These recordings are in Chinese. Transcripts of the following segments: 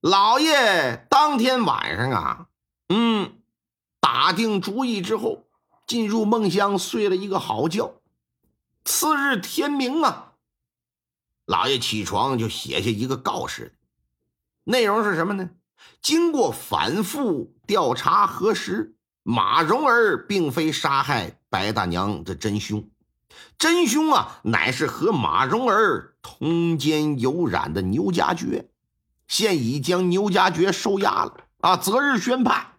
老爷当天晚上啊，嗯，打定主意之后，进入梦乡睡了一个好觉。次日天明啊，老爷起床就写下一个告示，内容是什么呢？经过反复调查核实，马蓉儿并非杀害白大娘的真凶，真凶啊，乃是和马蓉儿通奸有染的牛家爵。现已将牛家爵收押了啊！择日宣判。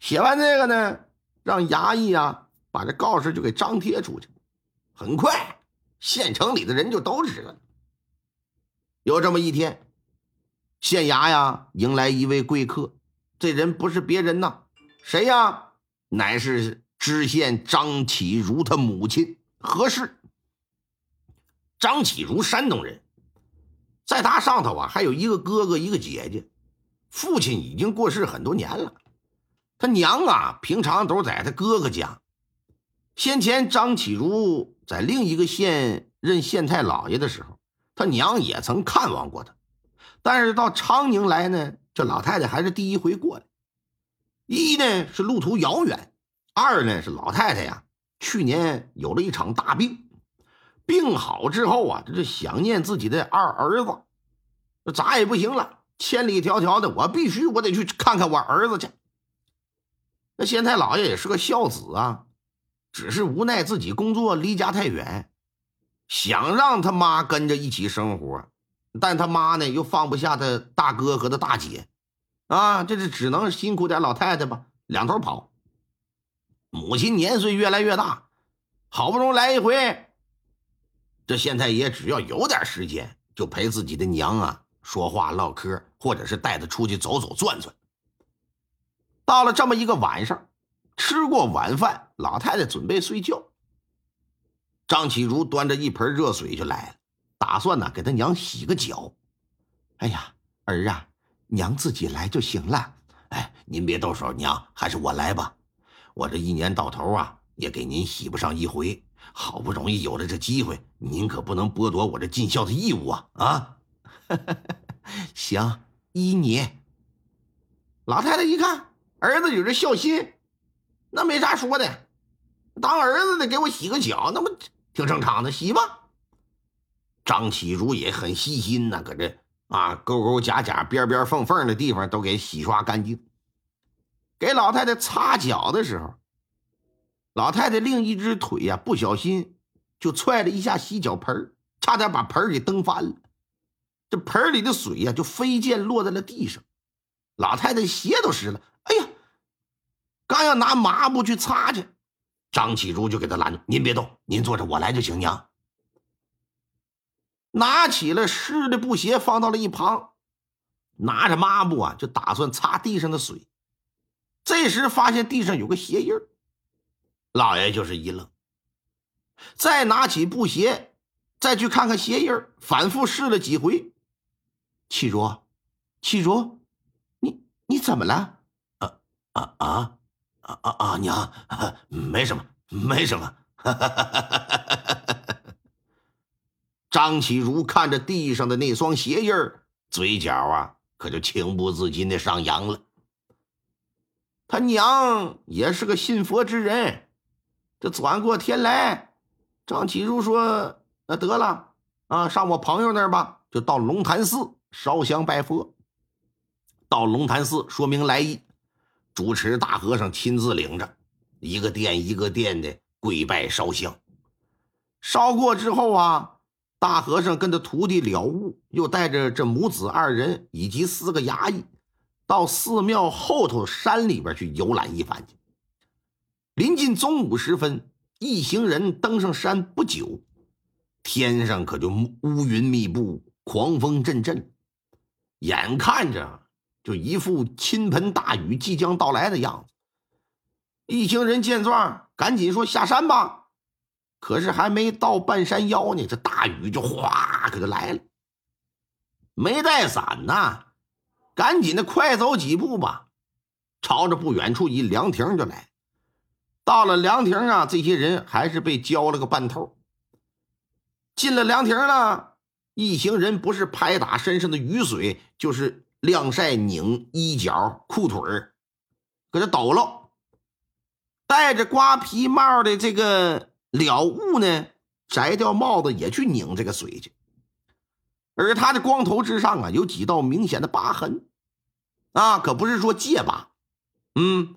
写完这个呢，让衙役啊把这告示就给张贴出去。很快，县城里的人就都知道了。有这么一天，县衙呀迎来一位贵客，这人不是别人呐，谁呀？乃是知县张启如他母亲何氏。张启如，山东人。在他上头啊，还有一个哥哥，一个姐姐。父亲已经过世很多年了，他娘啊，平常都在他哥哥家。先前张启如在另一个县任县太老爷的时候，他娘也曾看望过他。但是到昌宁来呢，这老太太还是第一回过来。一呢是路途遥远，二呢是老太太呀，去年有了一场大病。病好之后啊，这是想念自己的二儿子，咋也不行了，千里迢迢的，我必须我得去看看我儿子去。那县太老爷也是个孝子啊，只是无奈自己工作离家太远，想让他妈跟着一起生活，但他妈呢又放不下他大哥和他大姐，啊，这是只能辛苦点老太太吧，两头跑。母亲年岁越来越大，好不容易来一回。这县太爷只要有点时间，就陪自己的娘啊说话唠嗑，或者是带她出去走走转转。到了这么一个晚上，吃过晚饭，老太太准备睡觉。张启如端着一盆热水就来了，打算呢给他娘洗个脚。哎呀，儿啊，娘自己来就行了。哎，您别动手，娘，还是我来吧。我这一年到头啊，也给您洗不上一回。好不容易有了这机会，您可不能剥夺我这尽孝的义务啊！啊，行，依你。老太太一看儿子有这孝心，那没啥说的，当儿子的给我洗个脚，那不挺正常的？洗吧。张启如也很细心呐，搁这啊勾勾夹夹、边边缝缝的地方都给洗刷干净。给老太太擦脚的时候。老太太另一只腿呀，不小心就踹了一下洗脚盆差点把盆给蹬翻了。这盆里的水呀，就飞溅落在了地上。老太太鞋都湿了。哎呀，刚要拿抹布去擦去，张启如就给他拦住：“您别动，您坐着，我来就行。”娘拿起了湿的布鞋，放到了一旁，拿着抹布啊，就打算擦地上的水。这时发现地上有个鞋印儿。老爷就是一愣，再拿起布鞋，再去看看鞋印反复试了几回。启如，启如，你你怎么了？啊啊啊啊啊啊！娘，没什么，没什么。张启如看着地上的那双鞋印嘴角啊，可就情不自禁的上扬了。他娘也是个信佛之人。这转过天来，张启如说：“那得了啊，上我朋友那儿吧，就到龙潭寺烧香拜佛。到龙潭寺说明来意，主持大和尚亲自领着，一个殿一个殿的跪拜烧香。烧过之后啊，大和尚跟他徒弟了悟，又带着这母子二人以及四个衙役，到寺庙后头山里边去游览一番去。”临近中午时分，一行人登上山不久，天上可就乌云密布，狂风阵阵。眼看着就一副倾盆大雨即将到来的样子。一行人见状，赶紧说下山吧。可是还没到半山腰呢，这大雨就哗可就来了。没带伞呐，赶紧的快走几步吧，朝着不远处一凉亭就来。到了凉亭啊，这些人还是被浇了个半透。进了凉亭了，一行人不是拍打身上的雨水，就是晾晒拧衣角裤腿儿，搁这抖了。戴着瓜皮帽的这个了悟呢，摘掉帽子也去拧这个水去。而他的光头之上啊，有几道明显的疤痕，啊，可不是说戒疤，嗯，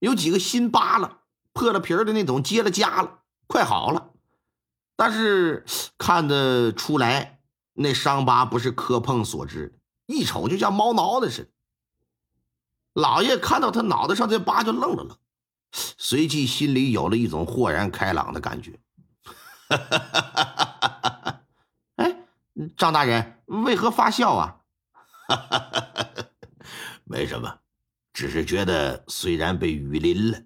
有几个新疤了，破了皮儿的那种，结了痂了，快好了。但是看得出来，那伤疤不是磕碰所致，一瞅就像猫挠的似的。老爷看到他脑袋上这疤，就愣了愣，随即心里有了一种豁然开朗的感觉。哎，张大人为何发笑啊？哈哈哈哈哈没什么，只是觉得虽然被雨淋了，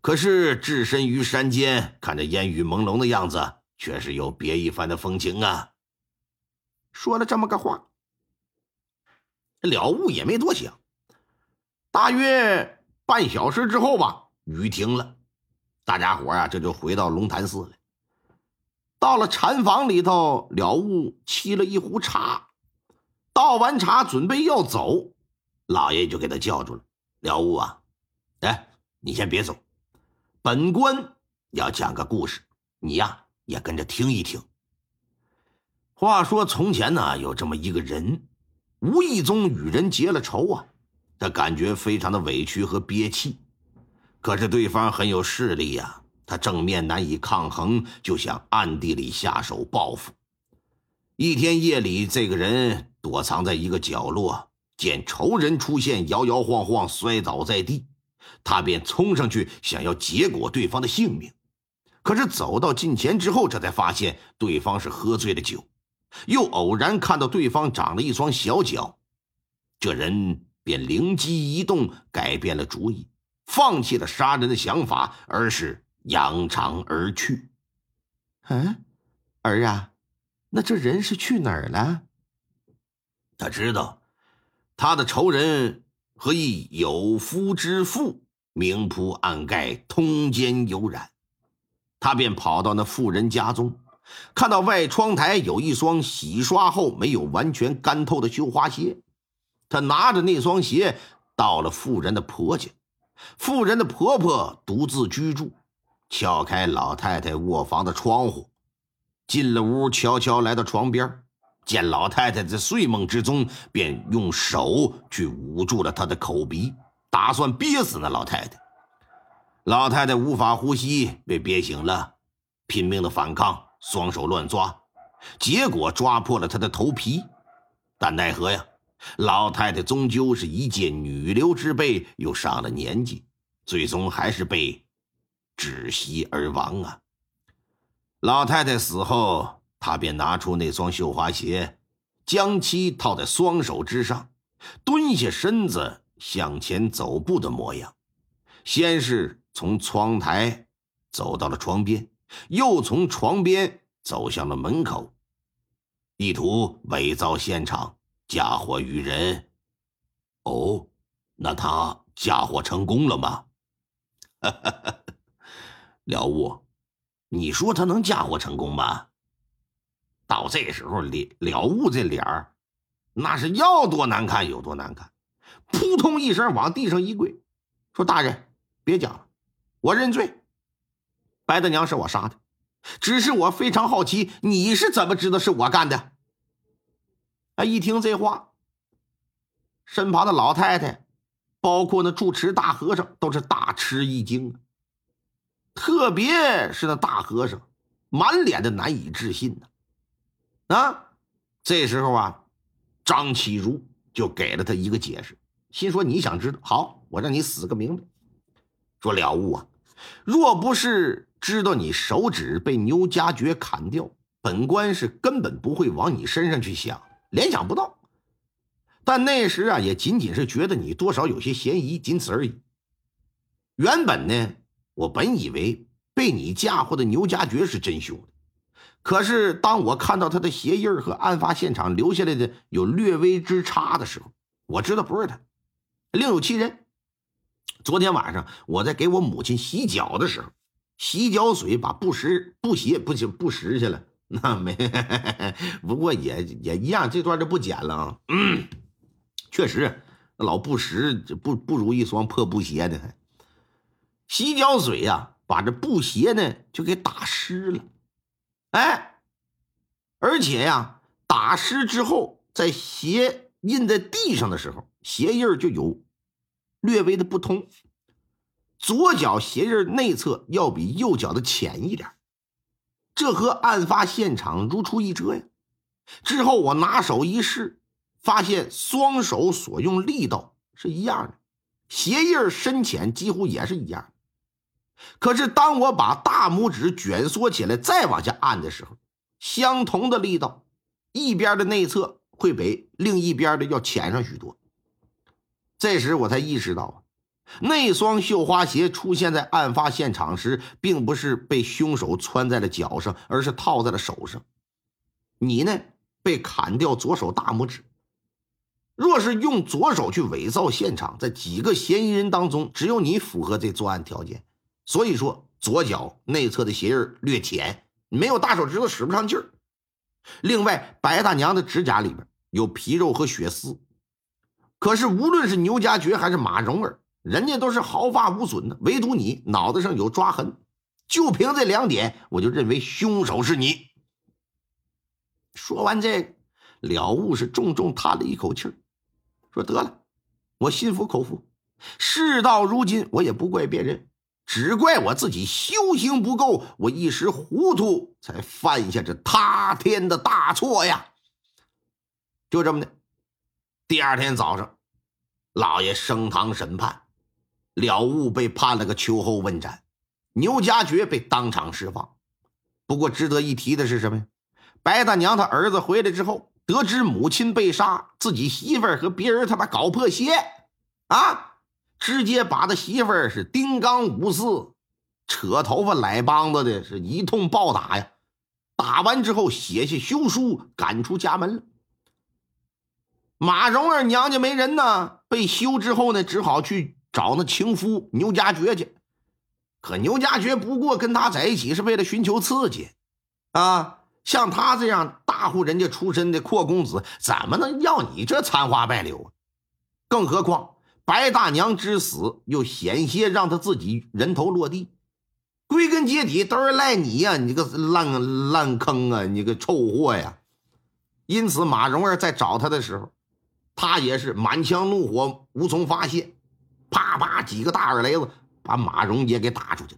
可是置身于山间，看着烟雨朦胧的样子。却是有别一番的风情啊！说了这么个话，了悟也没多想。大约半小时之后吧，雨停了，大家伙啊这就回到龙潭寺了。到了禅房里头，了悟沏了一壶茶，倒完茶准备要走，老爷就给他叫住了：“了悟啊，哎，你先别走，本官要讲个故事，你呀。”也跟着听一听。话说从前呢，有这么一个人，无意中与人结了仇啊，他感觉非常的委屈和憋气。可是对方很有势力呀，他正面难以抗衡，就想暗地里下手报复。一天夜里，这个人躲藏在一个角落，见仇人出现，摇摇晃晃摔倒在地，他便冲上去想要结果对方的性命。可是走到近前之后，这才发现对方是喝醉了酒，又偶然看到对方长了一双小脚，这人便灵机一动，改变了主意，放弃了杀人的想法，而是扬长而去。嗯，儿啊，那这人是去哪儿了？他知道，他的仇人和一有夫之妇明铺暗盖，通奸有染。他便跑到那妇人家中，看到外窗台有一双洗刷后没有完全干透的绣花鞋。他拿着那双鞋到了妇人的婆家，妇人的婆婆独自居住，撬开老太太卧房的窗户，进了屋，悄悄来到床边，见老太太在睡梦之中，便用手去捂住了她的口鼻，打算憋死那老太太。老太太无法呼吸，被憋醒了，拼命的反抗，双手乱抓，结果抓破了她的头皮。但奈何呀，老太太终究是一介女流之辈，又上了年纪，最终还是被窒息而亡啊！老太太死后，他便拿出那双绣花鞋，将其套在双手之上，蹲下身子向前走步的模样，先是。从窗台走到了床边，又从床边走向了门口，意图伪造现场，嫁祸于人。哦，那他嫁祸成功了吗？了悟，你说他能嫁祸成功吗？到这时候，了了悟这脸儿，那是要多难看有多难看，扑通一声往地上一跪，说：“大人，别讲了。”我认罪，白大娘是我杀的，只是我非常好奇，你是怎么知道是我干的？啊！一听这话，身旁的老太太，包括那住持大和尚，都是大吃一惊，特别是那大和尚，满脸的难以置信呢。啊这时候啊，张启如就给了他一个解释，心说你想知道，好，我让你死个明白。说了悟啊。若不是知道你手指被牛家爵砍掉，本官是根本不会往你身上去想，联想不到。但那时啊，也仅仅是觉得你多少有些嫌疑，仅此而已。原本呢，我本以为被你嫁祸的牛家爵是真凶的，可是当我看到他的鞋印和案发现场留下来的有略微之差的时候，我知道不是他，另有其人。昨天晚上我在给我母亲洗脚的时候，洗脚水把布湿布鞋不行不拾去了。那没，不过也也一样，这段就不剪了啊。嗯，确实，老布什不不如一双破布鞋呢。洗脚水呀，把这布鞋呢就给打湿了。哎，而且呀，打湿之后，在鞋印在地上的时候，鞋印就有略微的不同。左脚鞋印内侧要比右脚的浅一点。这和案发现场如出一辙呀！之后我拿手一试，发现双手所用力道是一样的，鞋印深浅几乎也是一样。可是当我把大拇指卷缩起来再往下按的时候，相同的力道，一边的内侧会比另一边的要浅上许多。这时我才意识到啊。那双绣花鞋出现在案发现场时，并不是被凶手穿在了脚上，而是套在了手上。你呢，被砍掉左手大拇指。若是用左手去伪造现场，在几个嫌疑人当中，只有你符合这作案条件。所以说，左脚内侧的鞋印略浅，没有大手指头使不上劲儿。另外，白大娘的指甲里边有皮肉和血丝。可是，无论是牛家爵还是马蓉儿。人家都是毫发无损的，唯独你脑袋上有抓痕。就凭这两点，我就认为凶手是你。说完这，了悟是重重叹了一口气说：“得了，我心服口服。事到如今，我也不怪别人，只怪我自己修行不够，我一时糊涂，才犯下这塌天的大错呀。”就这么的，第二天早上，老爷升堂审判。了悟被判了个秋后问斩，牛家爵被当场释放。不过值得一提的是什么呀？白大娘她儿子回来之后，得知母亲被杀，自己媳妇儿和别人他妈搞破鞋，啊，直接把他媳妇儿是丁刚五四，扯头发来梆子的，是一通暴打呀。打完之后写下休书，赶出家门了。马蓉儿娘家没人呢，被休之后呢，只好去。找那情夫牛家爵去，可牛家爵不过跟他在一起是为了寻求刺激，啊，像他这样大户人家出身的阔公子，怎么能要你这残花败柳啊？更何况白大娘之死又险些让他自己人头落地，归根结底都是赖你呀！你个烂烂坑啊！你个臭货呀！因此马蓉儿在找他的时候，他也是满腔怒火无从发泄。啪啪几个大耳雷子，把马蓉也给打出去。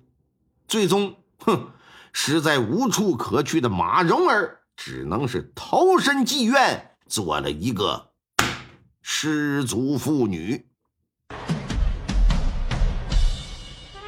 最终，哼，实在无处可去的马蓉儿，只能是投身妓院，做了一个失足妇女。